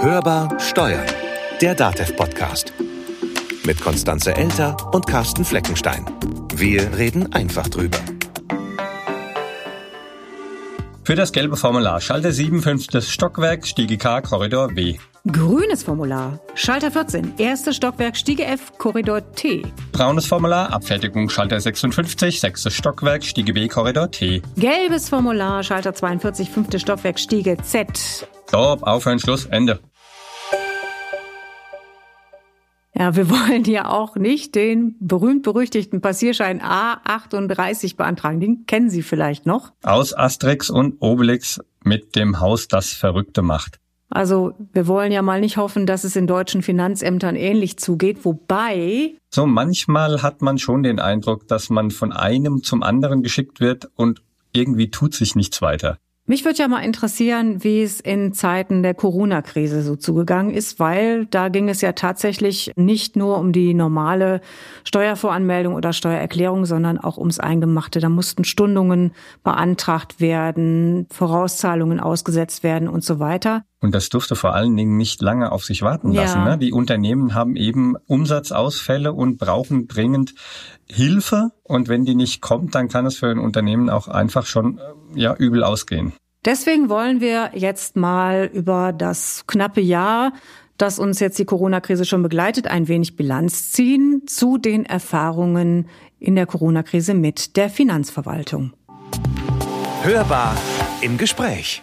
Hörbar Steuern, der DATEV-Podcast. Mit Konstanze Elter und Carsten Fleckenstein. Wir reden einfach drüber. Für das gelbe Formular Schalter 7, fünftes Stockwerk, Stiege K, Korridor W. Grünes Formular. Schalter 14, erstes Stockwerk, Stiege F, Korridor T. Braunes Formular, Abfertigung Schalter 56, sechstes Stockwerk, Stiege B, Korridor T. Gelbes Formular, Schalter 42, fünftes Stockwerk, Stiege Z. Stopp, aufhören, Schluss, Ende. Ja, wir wollen ja auch nicht den berühmt-berüchtigten Passierschein A38 beantragen. Den kennen Sie vielleicht noch. Aus Asterix und Obelix mit dem Haus, das Verrückte macht. Also wir wollen ja mal nicht hoffen, dass es in deutschen Finanzämtern ähnlich zugeht, wobei. So manchmal hat man schon den Eindruck, dass man von einem zum anderen geschickt wird und irgendwie tut sich nichts weiter. Mich würde ja mal interessieren, wie es in Zeiten der Corona-Krise so zugegangen ist, weil da ging es ja tatsächlich nicht nur um die normale Steuervoranmeldung oder Steuererklärung, sondern auch ums Eingemachte. Da mussten Stundungen beantragt werden, Vorauszahlungen ausgesetzt werden und so weiter. Und das durfte vor allen Dingen nicht lange auf sich warten lassen. Ja. Ne? Die Unternehmen haben eben Umsatzausfälle und brauchen dringend Hilfe. Und wenn die nicht kommt, dann kann es für ein Unternehmen auch einfach schon äh, ja übel ausgehen. Deswegen wollen wir jetzt mal über das knappe Jahr, das uns jetzt die Corona-Krise schon begleitet, ein wenig Bilanz ziehen zu den Erfahrungen in der Corona-Krise mit der Finanzverwaltung. Hörbar im Gespräch.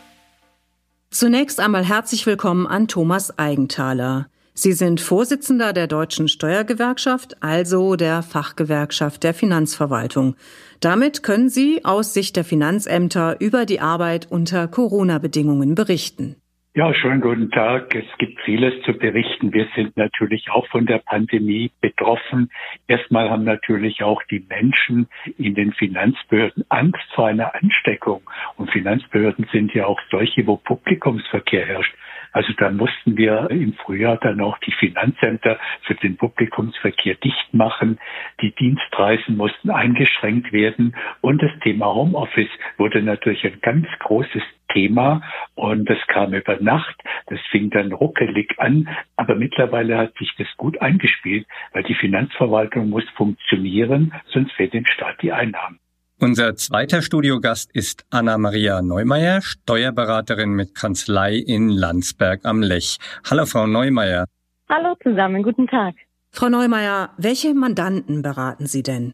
Zunächst einmal herzlich willkommen an Thomas Eigenthaler. Sie sind Vorsitzender der Deutschen Steuergewerkschaft, also der Fachgewerkschaft der Finanzverwaltung. Damit können Sie aus Sicht der Finanzämter über die Arbeit unter Corona-Bedingungen berichten. Ja, schönen guten Tag. Es gibt vieles zu berichten. Wir sind natürlich auch von der Pandemie betroffen. Erstmal haben natürlich auch die Menschen in den Finanzbehörden Angst vor einer Ansteckung. Und Finanzbehörden sind ja auch solche, wo Publikumsverkehr herrscht. Also da mussten wir im Frühjahr dann auch die Finanzämter für den Publikumsverkehr dicht machen. Die Dienstreisen mussten eingeschränkt werden und das Thema Homeoffice wurde natürlich ein ganz großes Thema und das kam über Nacht. Das fing dann ruckelig an, aber mittlerweile hat sich das gut eingespielt, weil die Finanzverwaltung muss funktionieren, sonst fehlt dem Staat die Einnahmen. Unser zweiter Studiogast ist Anna-Maria Neumeier, Steuerberaterin mit Kanzlei in Landsberg am Lech. Hallo, Frau Neumeier. Hallo zusammen, guten Tag. Frau Neumeier, welche Mandanten beraten Sie denn?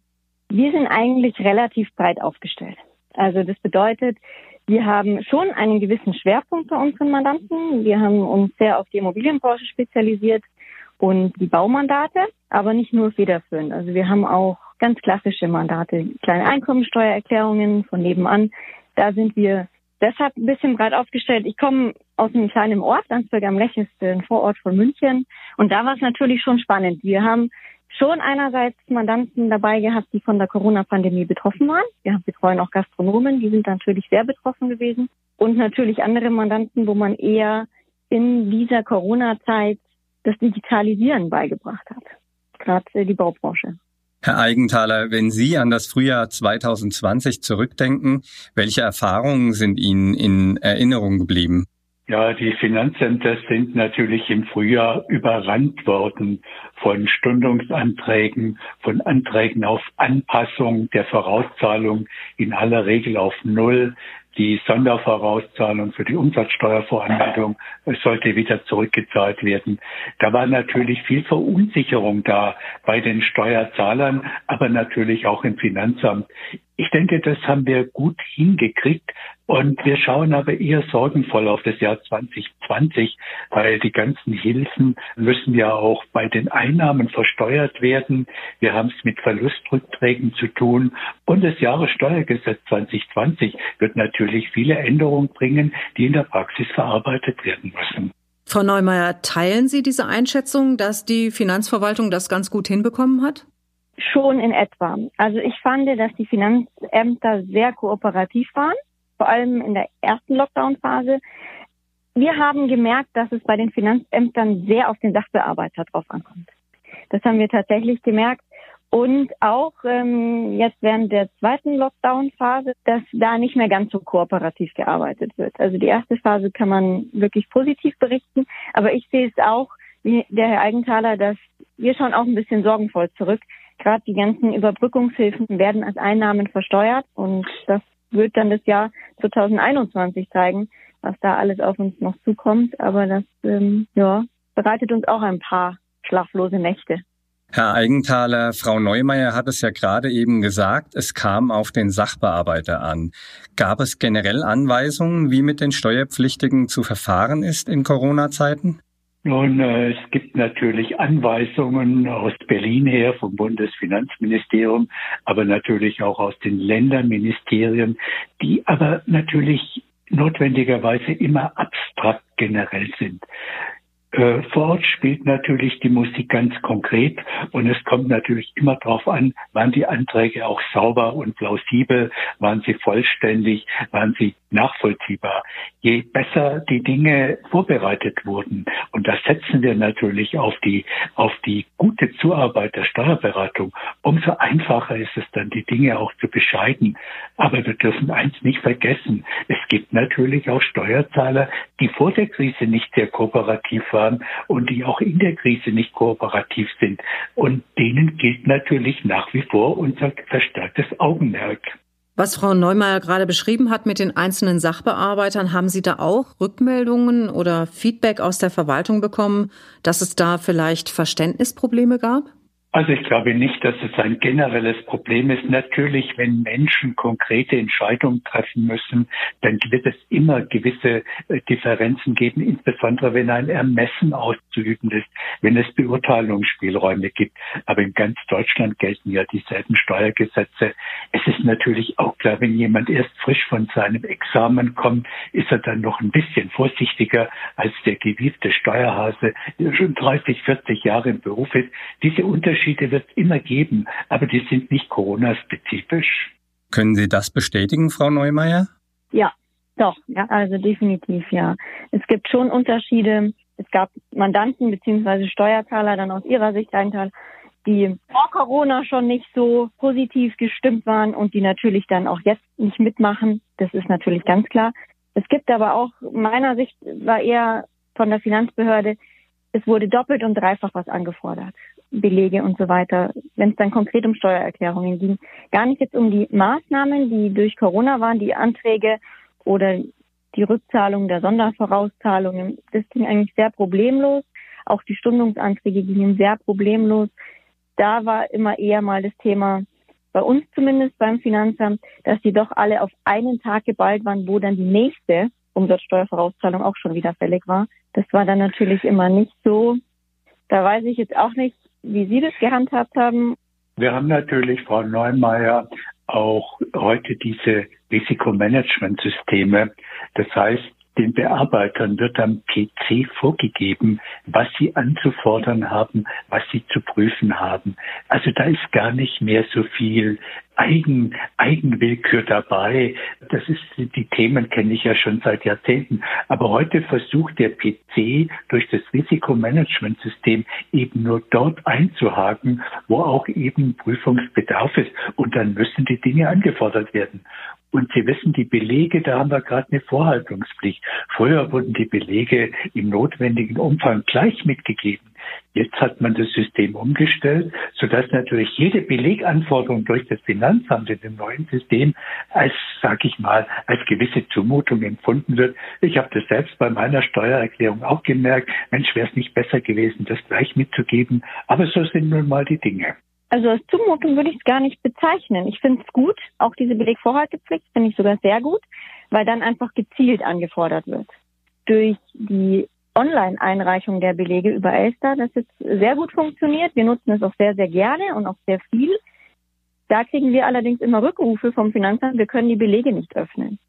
Wir sind eigentlich relativ breit aufgestellt. Also das bedeutet, wir haben schon einen gewissen Schwerpunkt bei unseren Mandanten. Wir haben uns sehr auf die Immobilienbranche spezialisiert und die Baumandate, aber nicht nur federführend. Also wir haben auch ganz klassische Mandate, kleine Einkommensteuererklärungen von nebenan. Da sind wir deshalb ein bisschen breit aufgestellt. Ich komme aus einem kleinen Ort, Landsberg am Lech ist ein Vorort von München. Und da war es natürlich schon spannend. Wir haben schon einerseits Mandanten dabei gehabt, die von der Corona-Pandemie betroffen waren. Wir betreuen auch Gastronomen, die sind natürlich sehr betroffen gewesen. Und natürlich andere Mandanten, wo man eher in dieser Corona-Zeit das Digitalisieren beigebracht hat. Gerade die Baubranche. Herr Eigenthaler, wenn Sie an das Frühjahr 2020 zurückdenken, welche Erfahrungen sind Ihnen in Erinnerung geblieben? Ja, die Finanzämter sind natürlich im Frühjahr überrannt worden von Stundungsanträgen, von Anträgen auf Anpassung der Vorauszahlung in aller Regel auf Null. Die Sondervorauszahlung für die Umsatzsteuervoranmeldung sollte wieder zurückgezahlt werden. Da war natürlich viel Verunsicherung da bei den Steuerzahlern, aber natürlich auch im Finanzamt. Ich denke, das haben wir gut hingekriegt. Und wir schauen aber eher sorgenvoll auf das Jahr 2020, weil die ganzen Hilfen müssen ja auch bei den Einnahmen versteuert werden. Wir haben es mit Verlustrückträgen zu tun. Und das Jahressteuergesetz 2020 wird natürlich viele Änderungen bringen, die in der Praxis verarbeitet werden müssen. Frau Neumeier, teilen Sie diese Einschätzung, dass die Finanzverwaltung das ganz gut hinbekommen hat? Schon in etwa. Also ich fand, dass die Finanzämter sehr kooperativ waren, vor allem in der ersten Lockdown-Phase. Wir haben gemerkt, dass es bei den Finanzämtern sehr auf den Sachbearbeiter drauf ankommt. Das haben wir tatsächlich gemerkt. Und auch ähm, jetzt während der zweiten Lockdown-Phase, dass da nicht mehr ganz so kooperativ gearbeitet wird. Also die erste Phase kann man wirklich positiv berichten, Aber ich sehe es auch, wie der Herr Eigenthaler, dass wir schauen auch ein bisschen sorgenvoll zurück. Gerade die ganzen Überbrückungshilfen werden als Einnahmen versteuert und das wird dann das Jahr 2021 zeigen, was da alles auf uns noch zukommt. Aber das ähm, ja, bereitet uns auch ein paar schlaflose Nächte. Herr Eigenthaler, Frau Neumeier hat es ja gerade eben gesagt, es kam auf den Sachbearbeiter an. Gab es generell Anweisungen, wie mit den Steuerpflichtigen zu verfahren ist in Corona-Zeiten? Nun, äh, es gibt natürlich Anweisungen aus Berlin her vom Bundesfinanzministerium, aber natürlich auch aus den Länderministerien, die aber natürlich notwendigerweise immer abstrakt generell sind. Äh, vor spielt natürlich die Musik ganz konkret und es kommt natürlich immer darauf an, waren die Anträge auch sauber und plausibel, waren sie vollständig, waren sie nachvollziehbar. Je besser die Dinge vorbereitet wurden, und das setzen wir natürlich auf die, auf die gute Zuarbeit der Steuerberatung, umso einfacher ist es dann, die Dinge auch zu bescheiden. Aber wir dürfen eins nicht vergessen. Es gibt natürlich auch Steuerzahler, die vor der Krise nicht sehr kooperativ waren und die auch in der Krise nicht kooperativ sind. Und denen gilt natürlich nach wie vor unser verstärktes Augenmerk. Was Frau Neumeier gerade beschrieben hat mit den einzelnen Sachbearbeitern, haben Sie da auch Rückmeldungen oder Feedback aus der Verwaltung bekommen, dass es da vielleicht Verständnisprobleme gab? Also ich glaube nicht, dass es ein generelles Problem ist. Natürlich, wenn Menschen konkrete Entscheidungen treffen müssen, dann wird es immer gewisse äh, Differenzen geben, insbesondere wenn ein Ermessen auszuüben ist, wenn es Beurteilungsspielräume gibt. Aber in ganz Deutschland gelten ja dieselben Steuergesetze. Es ist natürlich auch klar, wenn jemand erst frisch von seinem Examen kommt, ist er dann noch ein bisschen vorsichtiger als der gewiefte Steuerhase, der schon 30, 40 Jahre im Beruf ist. Diese Unterschiede Unterschiede wird es immer geben, aber die sind nicht Corona-spezifisch. Können Sie das bestätigen, Frau Neumeier? Ja, doch, ja, also definitiv ja. Es gibt schon Unterschiede. Es gab Mandanten bzw. Steuerzahler dann aus ihrer Sicht Teil, die vor Corona schon nicht so positiv gestimmt waren und die natürlich dann auch jetzt nicht mitmachen. Das ist natürlich ganz klar. Es gibt aber auch, meiner Sicht war eher von der Finanzbehörde, es wurde doppelt und dreifach was angefordert. Belege und so weiter, wenn es dann konkret um Steuererklärungen ging. Gar nicht jetzt um die Maßnahmen, die durch Corona waren, die Anträge oder die Rückzahlung der Sondervorauszahlungen. Das ging eigentlich sehr problemlos. Auch die Stundungsanträge gingen sehr problemlos. Da war immer eher mal das Thema, bei uns zumindest beim Finanzamt, dass die doch alle auf einen Tag geballt waren, wo dann die nächste Umsatzsteuervorauszahlung auch schon wieder fällig war. Das war dann natürlich immer nicht so. Da weiß ich jetzt auch nicht, wie Sie das gehandhabt haben. Wir haben natürlich, Frau Neumeier, auch heute diese Risikomanagementsysteme. Das heißt, den Bearbeitern wird am PC vorgegeben, was sie anzufordern haben, was sie zu prüfen haben. Also da ist gar nicht mehr so viel Eigen, Eigenwillkür dabei. Das ist, die Themen kenne ich ja schon seit Jahrzehnten. Aber heute versucht der PC durch das Risikomanagementsystem eben nur dort einzuhaken, wo auch eben Prüfungsbedarf ist. Und dann müssen die Dinge angefordert werden. Und Sie wissen, die Belege, da haben wir gerade eine Vorhaltungspflicht. Früher wurden die Belege im notwendigen Umfang gleich mitgegeben. Jetzt hat man das System umgestellt, sodass natürlich jede Beleganforderung durch das Finanzamt in dem neuen System als, sag ich mal, als gewisse Zumutung empfunden wird. Ich habe das selbst bei meiner Steuererklärung auch gemerkt. Mensch, wäre es nicht besser gewesen, das gleich mitzugeben. Aber so sind nun mal die Dinge. Also als Zumutung würde ich es gar nicht bezeichnen. Ich finde es gut, auch diese Belegvorhaltepflicht finde ich sogar sehr gut, weil dann einfach gezielt angefordert wird. Durch die Online-Einreichung der Belege über Elster, das jetzt sehr gut funktioniert. Wir nutzen es auch sehr, sehr gerne und auch sehr viel. Da kriegen wir allerdings immer Rückrufe vom Finanzamt, wir können die Belege nicht öffnen.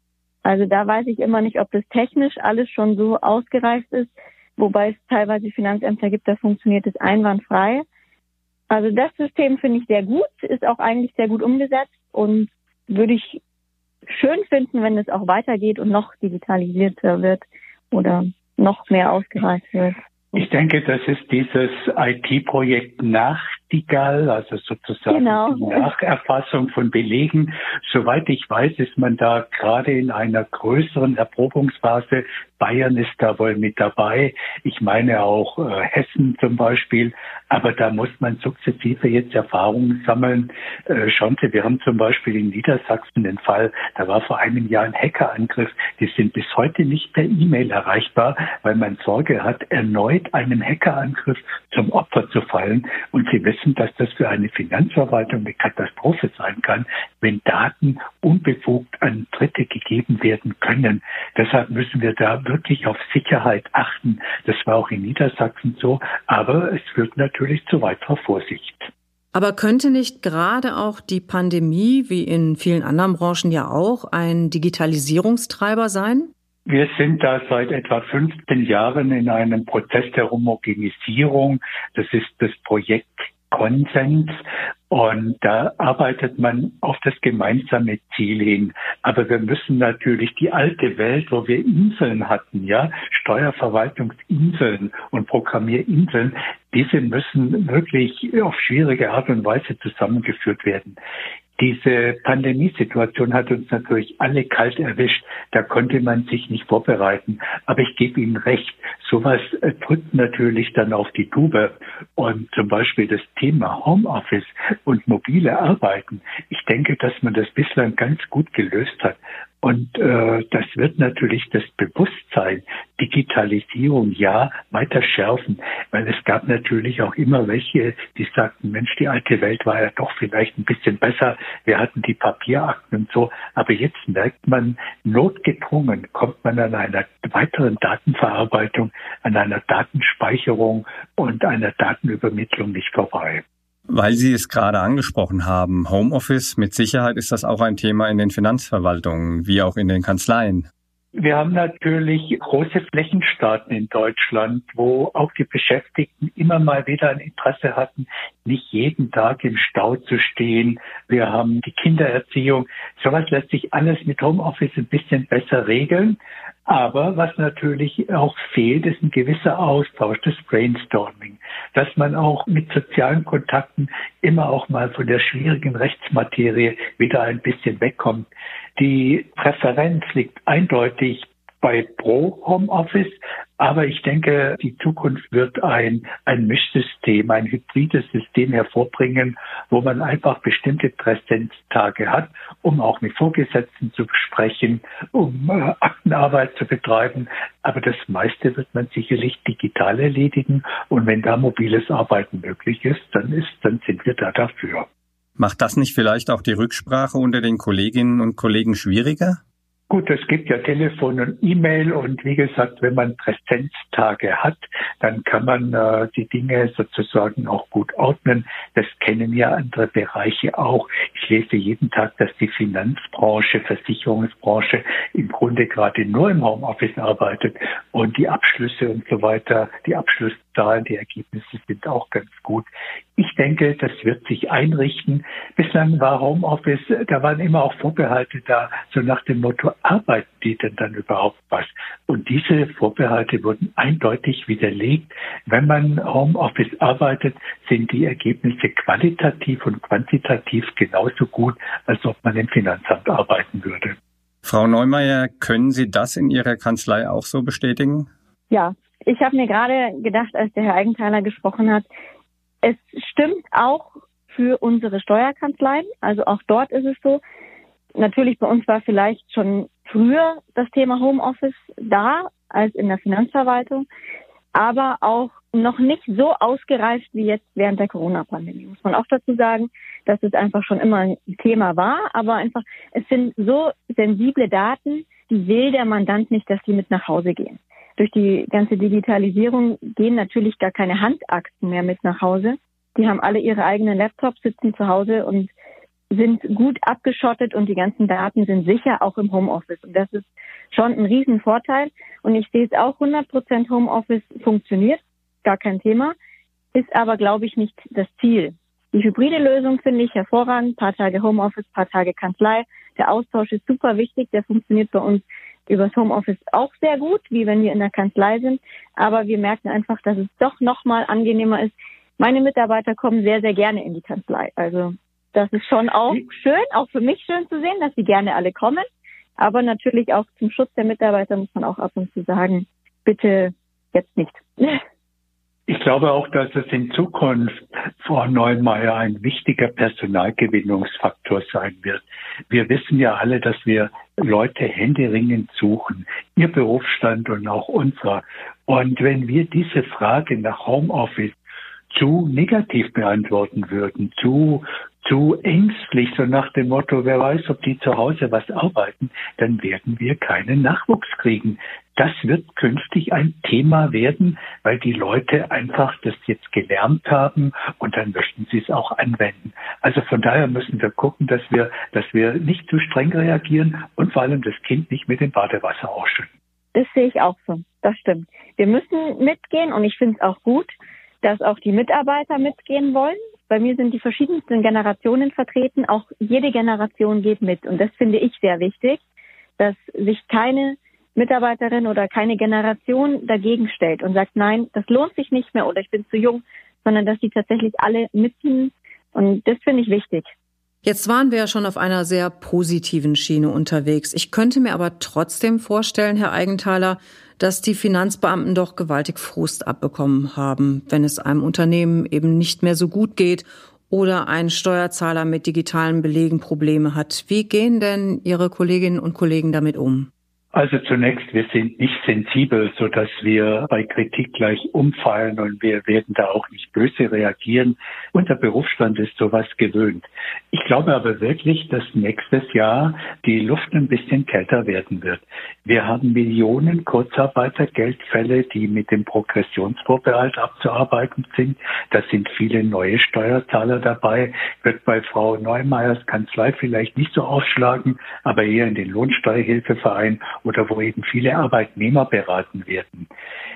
Also da weiß ich immer nicht, ob das technisch alles schon so ausgereift ist, wobei es teilweise Finanzämter gibt, da funktioniert es einwandfrei. Also das System finde ich sehr gut, ist auch eigentlich sehr gut umgesetzt und würde ich schön finden, wenn es auch weitergeht und noch digitalisierter wird oder noch mehr ausgereift wird. Ich denke, das ist dieses IT-Projekt nach Nachtigall, also sozusagen genau. die Nacherfassung von Belegen. Soweit ich weiß, ist man da gerade in einer größeren Erprobungsphase. Bayern ist da wohl mit dabei. Ich meine auch äh, Hessen zum Beispiel. Aber da muss man sukzessive jetzt Erfahrungen sammeln. Äh, schauen Sie, wir haben zum Beispiel in Niedersachsen den Fall, da war vor einem Jahr ein Hackerangriff. Die sind bis heute nicht per E-Mail erreichbar, weil man Sorge hat, erneut einem Hackerangriff zum Opfer zu fallen. Und Sie wissen, dass das für eine Finanzverwaltung eine Katastrophe sein kann, wenn Daten unbefugt an Dritte gegeben werden können. Deshalb müssen wir da wirklich auf Sicherheit achten. Das war auch in Niedersachsen so, aber es führt natürlich zu weiterer Vorsicht. Aber könnte nicht gerade auch die Pandemie, wie in vielen anderen Branchen ja auch, ein Digitalisierungstreiber sein? Wir sind da seit etwa 15 Jahren in einem Prozess der Homogenisierung. Das ist das Projekt Konsens und da arbeitet man auf das gemeinsame Ziel hin. Aber wir müssen natürlich die alte Welt, wo wir Inseln hatten, ja, Steuerverwaltungsinseln und Programmierinseln, diese müssen wirklich auf schwierige Art und Weise zusammengeführt werden. Diese Pandemiesituation hat uns natürlich alle kalt erwischt. Da konnte man sich nicht vorbereiten. Aber ich gebe Ihnen recht. Sowas äh, drückt natürlich dann auf die Tube. Und zum Beispiel das Thema Homeoffice und mobile Arbeiten. Ich denke, dass man das bislang ganz gut gelöst hat. Und äh, das wird natürlich das Bewusstsein, Digitalisierung ja, weiter schärfen, weil es gab natürlich auch immer welche, die sagten, Mensch, die alte Welt war ja doch vielleicht ein bisschen besser, wir hatten die Papierakten und so, aber jetzt merkt man, notgedrungen kommt man an einer weiteren Datenverarbeitung, an einer Datenspeicherung und einer Datenübermittlung nicht vorbei. Weil Sie es gerade angesprochen haben, Homeoffice, mit Sicherheit ist das auch ein Thema in den Finanzverwaltungen, wie auch in den Kanzleien. Wir haben natürlich große Flächenstaaten in Deutschland, wo auch die Beschäftigten immer mal wieder ein Interesse hatten, nicht jeden Tag im Stau zu stehen. Wir haben die Kindererziehung. Sowas lässt sich alles mit Homeoffice ein bisschen besser regeln. Aber was natürlich auch fehlt, ist ein gewisser Austausch, das Brainstorming, dass man auch mit sozialen Kontakten immer auch mal von der schwierigen Rechtsmaterie wieder ein bisschen wegkommt. Die Präferenz liegt eindeutig bei Pro Homeoffice, aber ich denke, die Zukunft wird ein, ein Mischsystem, ein hybrides System hervorbringen, wo man einfach bestimmte Präsenztage hat, um auch mit Vorgesetzten zu besprechen, um äh, Aktenarbeit zu betreiben. Aber das meiste wird man sicherlich digital erledigen. Und wenn da mobiles Arbeiten möglich ist, dann ist, dann sind wir da dafür. Macht das nicht vielleicht auch die Rücksprache unter den Kolleginnen und Kollegen schwieriger? Gut, es gibt ja Telefon und E-Mail und wie gesagt, wenn man Präsenztage hat, dann kann man äh, die Dinge sozusagen auch gut ordnen. Das kennen ja andere Bereiche auch. Ich lese jeden Tag, dass die Finanzbranche, Versicherungsbranche im Grunde gerade nur im Homeoffice arbeitet und die Abschlüsse und so weiter, die Abschlusszahlen, die Ergebnisse sind auch ganz gut. Ich denke, das wird sich einrichten. Bislang war Homeoffice, da waren immer auch Vorbehalte da, so nach dem Motto, arbeiten die denn dann überhaupt was? Und diese Vorbehalte wurden eindeutig widerlegt. Wenn man Homeoffice arbeitet, sind die Ergebnisse qualitativ und quantitativ genauso gut, als ob man im Finanzamt arbeiten würde. Frau Neumeier, können Sie das in Ihrer Kanzlei auch so bestätigen? Ja, ich habe mir gerade gedacht, als der Herr Eigenthaler gesprochen hat, es stimmt auch für unsere Steuerkanzleien. Also auch dort ist es so, natürlich bei uns war vielleicht schon früher das Thema Homeoffice da als in der Finanzverwaltung, aber auch noch nicht so ausgereift wie jetzt während der Corona-Pandemie. Muss man auch dazu sagen, dass es einfach schon immer ein Thema war, aber einfach, es sind so sensible Daten, die will der Mandant nicht, dass die mit nach Hause gehen. Durch die ganze Digitalisierung gehen natürlich gar keine Handakten mehr mit nach Hause. Die haben alle ihre eigenen Laptops, sitzen zu Hause und sind gut abgeschottet und die ganzen Daten sind sicher auch im Homeoffice. Und das ist schon ein Riesenvorteil. Und ich sehe es auch 100 Prozent Homeoffice funktioniert, gar kein Thema, ist aber, glaube ich, nicht das Ziel. Die hybride Lösung finde ich hervorragend. Ein paar Tage Homeoffice, ein paar Tage Kanzlei. Der Austausch ist super wichtig. Der funktioniert bei uns übers Homeoffice auch sehr gut, wie wenn wir in der Kanzlei sind. Aber wir merken einfach, dass es doch nochmal angenehmer ist, meine Mitarbeiter kommen sehr, sehr gerne in die Kanzlei. Also das ist schon auch schön, auch für mich schön zu sehen, dass sie gerne alle kommen. Aber natürlich auch zum Schutz der Mitarbeiter muss man auch ab und zu sagen, bitte jetzt nicht. Ich glaube auch, dass es in Zukunft, Frau Neumeier, ein wichtiger Personalgewinnungsfaktor sein wird. Wir wissen ja alle, dass wir Leute händeringend suchen, ihr Berufsstand und auch unser. Und wenn wir diese Frage nach Homeoffice zu negativ beantworten würden, zu zu ängstlich, so nach dem Motto, wer weiß, ob die zu Hause was arbeiten, dann werden wir keinen Nachwuchs kriegen. Das wird künftig ein Thema werden, weil die Leute einfach das jetzt gelernt haben und dann möchten sie es auch anwenden. Also von daher müssen wir gucken, dass wir, dass wir nicht zu streng reagieren und vor allem das Kind nicht mit dem Badewasser ausschütten. Das sehe ich auch so. Das stimmt. Wir müssen mitgehen und ich finde es auch gut, dass auch die Mitarbeiter mitgehen wollen. Bei mir sind die verschiedensten Generationen vertreten. Auch jede Generation geht mit. Und das finde ich sehr wichtig, dass sich keine Mitarbeiterin oder keine Generation dagegen stellt und sagt, nein, das lohnt sich nicht mehr oder ich bin zu jung, sondern dass die tatsächlich alle mitziehen. Und das finde ich wichtig. Jetzt waren wir ja schon auf einer sehr positiven Schiene unterwegs. Ich könnte mir aber trotzdem vorstellen, Herr Eigenthaler, dass die Finanzbeamten doch gewaltig Frust abbekommen haben, wenn es einem Unternehmen eben nicht mehr so gut geht oder ein Steuerzahler mit digitalen Belegen Probleme hat. Wie gehen denn Ihre Kolleginnen und Kollegen damit um? Also zunächst, wir sind nicht sensibel, so dass wir bei Kritik gleich umfallen und wir werden da auch nicht böse reagieren. Unser Berufsstand ist sowas gewöhnt. Ich glaube aber wirklich, dass nächstes Jahr die Luft ein bisschen kälter werden wird. Wir haben Millionen Kurzarbeitergeldfälle, die mit dem Progressionsvorbehalt abzuarbeiten sind. Da sind viele neue Steuerzahler dabei. Wird bei Frau Neumeyers Kanzlei vielleicht nicht so aufschlagen, aber eher in den Lohnsteuerhilfeverein oder wo eben viele Arbeitnehmer beraten werden.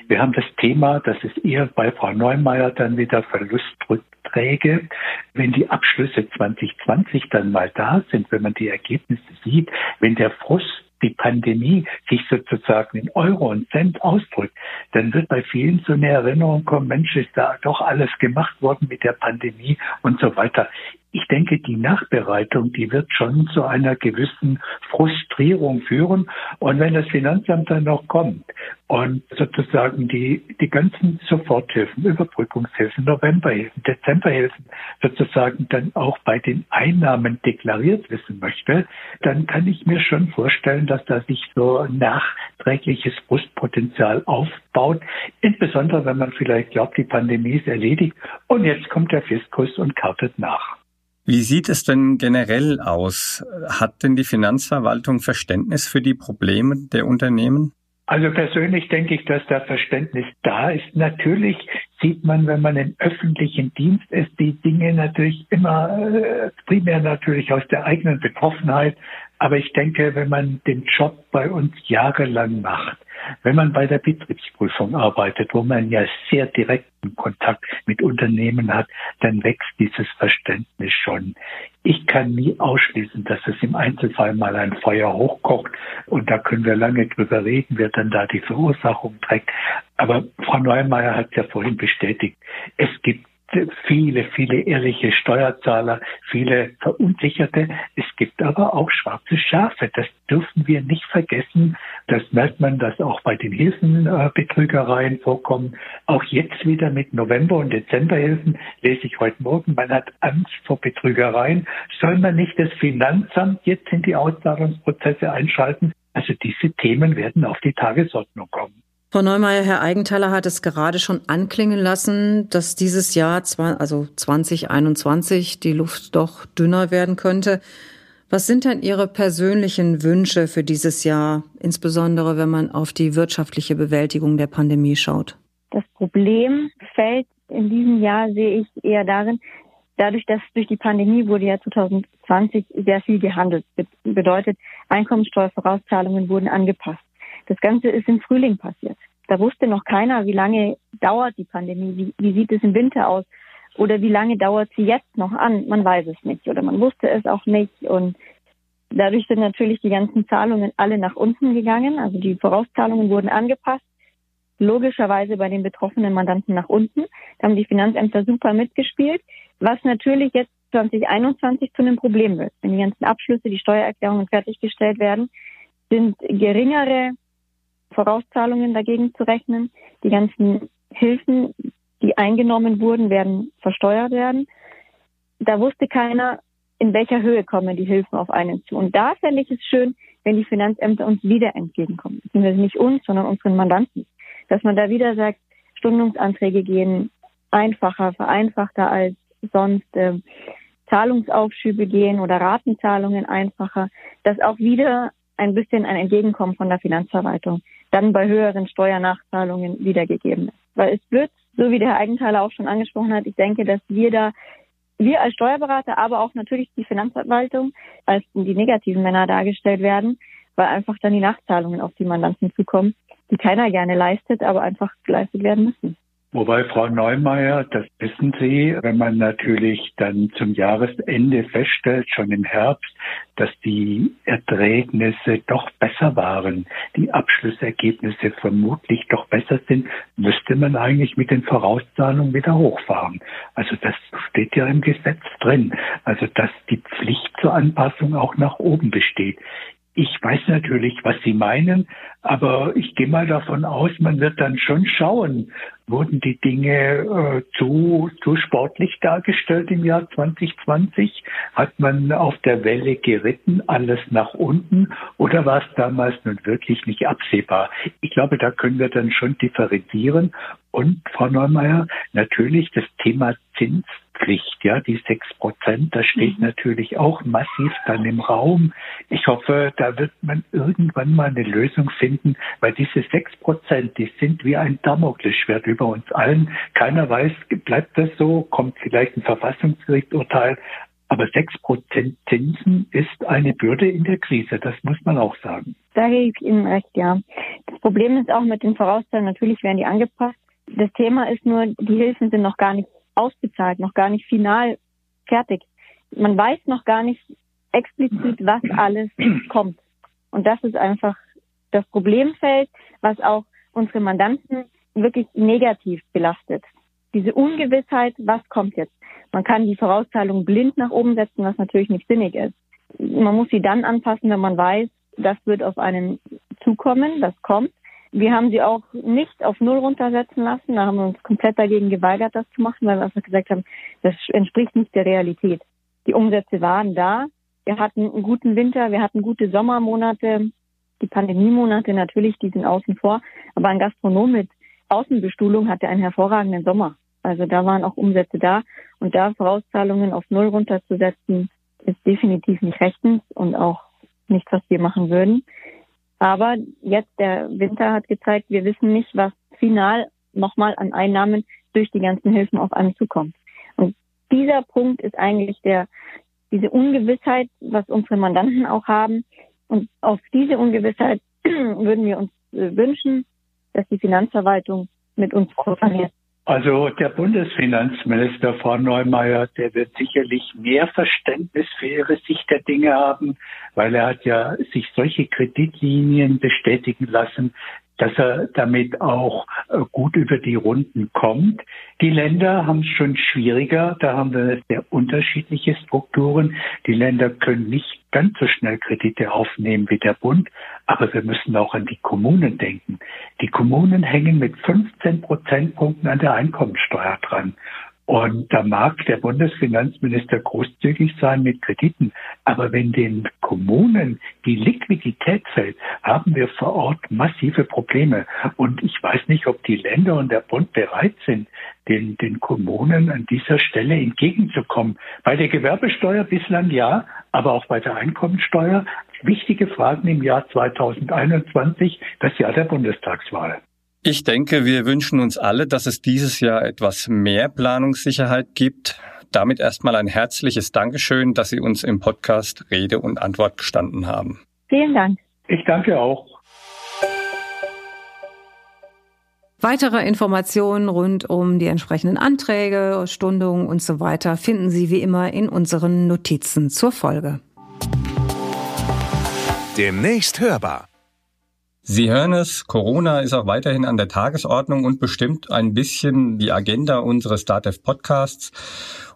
Wir haben das Thema, das ist eher bei Frau Neumeier dann wieder Verlustrückträge. Wenn die Abschlüsse 2020 dann mal da sind, wenn man die Ergebnisse sieht, wenn der Frust die Pandemie sich sozusagen in Euro und Cent ausdrückt, dann wird bei vielen so eine Erinnerung kommen, Mensch, ist da doch alles gemacht worden mit der Pandemie und so weiter ich denke, die Nachbereitung, die wird schon zu einer gewissen Frustrierung führen. Und wenn das Finanzamt dann noch kommt und sozusagen die, die ganzen Soforthilfen, Überbrückungshilfen, Novemberhilfen, Dezemberhilfen sozusagen dann auch bei den Einnahmen deklariert wissen möchte, dann kann ich mir schon vorstellen, dass da sich so nachträgliches Frustpotenzial aufbaut. Insbesondere, wenn man vielleicht glaubt, die Pandemie ist erledigt und jetzt kommt der Fiskus und kartet nach. Wie sieht es denn generell aus? Hat denn die Finanzverwaltung Verständnis für die Probleme der Unternehmen? Also persönlich denke ich, dass da Verständnis da ist. Natürlich sieht man, wenn man im öffentlichen Dienst ist, die Dinge natürlich immer äh, primär natürlich aus der eigenen Betroffenheit. Aber ich denke, wenn man den Job bei uns jahrelang macht, wenn man bei der Betriebsprüfung arbeitet, wo man ja sehr direkten Kontakt mit Unternehmen hat, dann wächst dieses Verständnis schon. Ich kann nie ausschließen, dass es im Einzelfall mal ein Feuer hochkocht und da können wir lange drüber reden, wer dann da die Verursachung trägt. Aber Frau Neumeier hat ja vorhin bestätigt, es gibt viele, viele ehrliche Steuerzahler, viele Verunsicherte. Es gibt aber auch schwarze Schafe. Das dürfen wir nicht vergessen. Das merkt man, dass auch bei den Hilfenbetrügereien vorkommen. Auch jetzt wieder mit November- und Dezemberhilfen lese ich heute Morgen, man hat Angst vor Betrügereien. Soll man nicht das Finanzamt jetzt in die Auszahlungsprozesse einschalten? Also diese Themen werden auf die Tagesordnung kommen. Frau Neumeier, Herr Eigenthaler hat es gerade schon anklingen lassen, dass dieses Jahr, also 2021, die Luft doch dünner werden könnte. Was sind denn Ihre persönlichen Wünsche für dieses Jahr, insbesondere wenn man auf die wirtschaftliche Bewältigung der Pandemie schaut? Das Problem fällt in diesem Jahr, sehe ich eher darin, dadurch, dass durch die Pandemie wurde ja 2020 sehr viel gehandelt. Bedeutet, Einkommensteuervorauszahlungen wurden angepasst. Das Ganze ist im Frühling passiert. Da wusste noch keiner, wie lange dauert die Pandemie, wie, wie sieht es im Winter aus oder wie lange dauert sie jetzt noch an. Man weiß es nicht oder man wusste es auch nicht. Und dadurch sind natürlich die ganzen Zahlungen alle nach unten gegangen. Also die Vorauszahlungen wurden angepasst. logischerweise bei den betroffenen Mandanten nach unten. Da haben die Finanzämter super mitgespielt, was natürlich jetzt 2021 zu einem Problem wird. Wenn die ganzen Abschlüsse, die Steuererklärungen fertiggestellt werden, sind geringere Vorauszahlungen dagegen zu rechnen. Die ganzen Hilfen, die eingenommen wurden, werden versteuert werden. Da wusste keiner, in welcher Höhe kommen die Hilfen auf einen zu. Und da fände ich es schön, wenn die Finanzämter uns wieder entgegenkommen. Beziehungsweise nicht uns, sondern unseren Mandanten. Dass man da wieder sagt, Stundungsanträge gehen einfacher, vereinfachter als sonst. Äh, Zahlungsaufschübe gehen oder Ratenzahlungen einfacher, dass auch wieder ein bisschen ein Entgegenkommen von der Finanzverwaltung dann bei höheren Steuernachzahlungen wiedergegeben ist. Weil es wird, so wie der Herr Eigenthaler auch schon angesprochen hat, ich denke, dass wir da, wir als Steuerberater, aber auch natürlich die Finanzverwaltung als die negativen Männer dargestellt werden, weil einfach dann die Nachzahlungen auf die Mandanten zukommen, die keiner gerne leistet, aber einfach geleistet werden müssen. Wobei, Frau Neumeier, das wissen Sie, wenn man natürlich dann zum Jahresende feststellt, schon im Herbst, dass die Erträgnisse doch besser waren, die Abschlussergebnisse vermutlich doch besser sind, müsste man eigentlich mit den Vorauszahlungen wieder hochfahren. Also das steht ja im Gesetz drin. Also dass die Pflicht zur Anpassung auch nach oben besteht. Ich weiß natürlich, was Sie meinen, aber ich gehe mal davon aus, man wird dann schon schauen, wurden die Dinge äh, zu, zu sportlich dargestellt im Jahr 2020? Hat man auf der Welle geritten, alles nach unten, oder war es damals nun wirklich nicht absehbar? Ich glaube, da können wir dann schon differenzieren. Und, Frau Neumeier, natürlich das Thema Zins Pflicht, ja, die sechs Prozent, das steht mhm. natürlich auch massiv dann im Raum. Ich hoffe, da wird man irgendwann mal eine Lösung finden, weil diese sechs Prozent, die sind wie ein Damoklesschwert über uns allen. Keiner weiß, bleibt das so, kommt vielleicht ein Verfassungsgerichtsurteil, aber sechs Prozent Zinsen ist eine Bürde in der Krise, das muss man auch sagen. Da gebe ich Ihnen recht, ja. Das Problem ist auch mit den Vorauszahlungen, natürlich werden die angepasst. Das Thema ist nur, die Hilfen sind noch gar nicht ausbezahlt, noch gar nicht final fertig. Man weiß noch gar nicht explizit, was alles kommt. Und das ist einfach das Problemfeld, was auch unsere Mandanten wirklich negativ belastet. Diese Ungewissheit, was kommt jetzt? Man kann die Vorauszahlung blind nach oben setzen, was natürlich nicht sinnig ist. Man muss sie dann anpassen, wenn man weiß, das wird auf einen zukommen, das kommt. Wir haben sie auch nicht auf Null runtersetzen lassen. Da haben wir uns komplett dagegen geweigert, das zu machen, weil wir einfach gesagt haben, das entspricht nicht der Realität. Die Umsätze waren da. Wir hatten einen guten Winter, wir hatten gute Sommermonate. Die Pandemiemonate natürlich, die sind außen vor. Aber ein Gastronom mit Außenbestuhlung hatte einen hervorragenden Sommer. Also da waren auch Umsätze da. Und da Vorauszahlungen auf Null runterzusetzen, ist definitiv nicht rechtens und auch nichts, was wir machen würden. Aber jetzt der Winter hat gezeigt, wir wissen nicht, was final nochmal an Einnahmen durch die ganzen Hilfen auf einem zukommt. Und dieser Punkt ist eigentlich der, diese Ungewissheit, was unsere Mandanten auch haben. Und auf diese Ungewissheit würden wir uns äh, wünschen, dass die Finanzverwaltung mit uns kooperiert. Also der Bundesfinanzminister Frau Neumeier, der wird sicherlich mehr Verständnis für ihre Sicht der Dinge haben, weil er hat ja sich solche Kreditlinien bestätigen lassen, dass er damit auch äh, gut über die Runden kommt. Die Länder haben es schon schwieriger. Da haben wir sehr unterschiedliche Strukturen. Die Länder können nicht ganz so schnell Kredite aufnehmen wie der Bund. Aber wir müssen auch an die Kommunen denken. Die Kommunen hängen mit 15 Prozentpunkten an der Einkommensteuer dran. Und da mag der Bundesfinanzminister großzügig sein mit Krediten, aber wenn den Kommunen die Liquidität fällt, haben wir vor Ort massive Probleme. Und ich weiß nicht, ob die Länder und der Bund bereit sind, den, den Kommunen an dieser Stelle entgegenzukommen. Bei der Gewerbesteuer bislang ja, aber auch bei der Einkommensteuer. Wichtige Fragen im Jahr 2021, das Jahr der Bundestagswahl. Ich denke, wir wünschen uns alle, dass es dieses Jahr etwas mehr Planungssicherheit gibt. Damit erstmal ein herzliches Dankeschön, dass Sie uns im Podcast Rede und Antwort gestanden haben. Vielen Dank. Ich danke auch. Weitere Informationen rund um die entsprechenden Anträge, Stundungen und so weiter finden Sie wie immer in unseren Notizen zur Folge. Demnächst hörbar. Sie hören es, Corona ist auch weiterhin an der Tagesordnung und bestimmt ein bisschen die Agenda unseres DATEV Podcasts.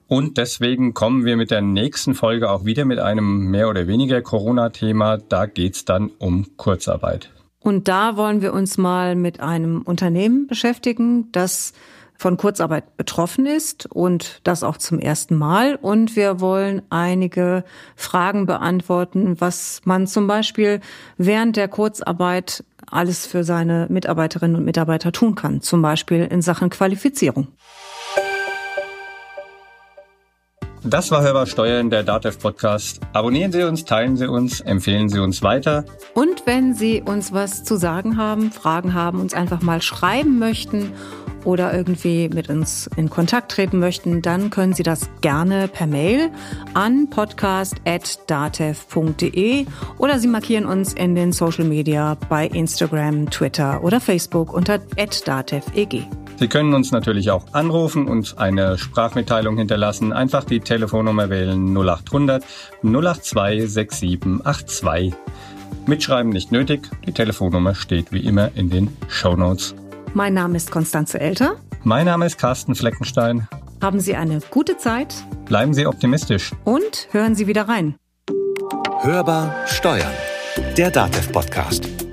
Und deswegen kommen wir mit der nächsten Folge auch wieder mit einem mehr oder weniger Corona-Thema. Da geht's dann um Kurzarbeit. Und da wollen wir uns mal mit einem Unternehmen beschäftigen, das von Kurzarbeit betroffen ist und das auch zum ersten Mal. Und wir wollen einige Fragen beantworten, was man zum Beispiel während der Kurzarbeit alles für seine Mitarbeiterinnen und Mitarbeiter tun kann, zum Beispiel in Sachen Qualifizierung. Das war Hörbar Steuern, der DATEV Podcast. Abonnieren Sie uns, teilen Sie uns, empfehlen Sie uns weiter. Und wenn Sie uns was zu sagen haben, Fragen haben, uns einfach mal schreiben möchten oder irgendwie mit uns in Kontakt treten möchten, dann können Sie das gerne per Mail an podcast.datev.de oder Sie markieren uns in den Social Media bei Instagram, Twitter oder Facebook unter @dateveg. Sie können uns natürlich auch anrufen und eine Sprachmitteilung hinterlassen. Einfach die Telefonnummer wählen 0800 082 6782. Mitschreiben nicht nötig. Die Telefonnummer steht wie immer in den Show Notes. Mein Name ist Konstanze Elter. Mein Name ist Carsten Fleckenstein. Haben Sie eine gute Zeit. Bleiben Sie optimistisch. Und hören Sie wieder rein. Hörbar Steuern. Der Datev Podcast.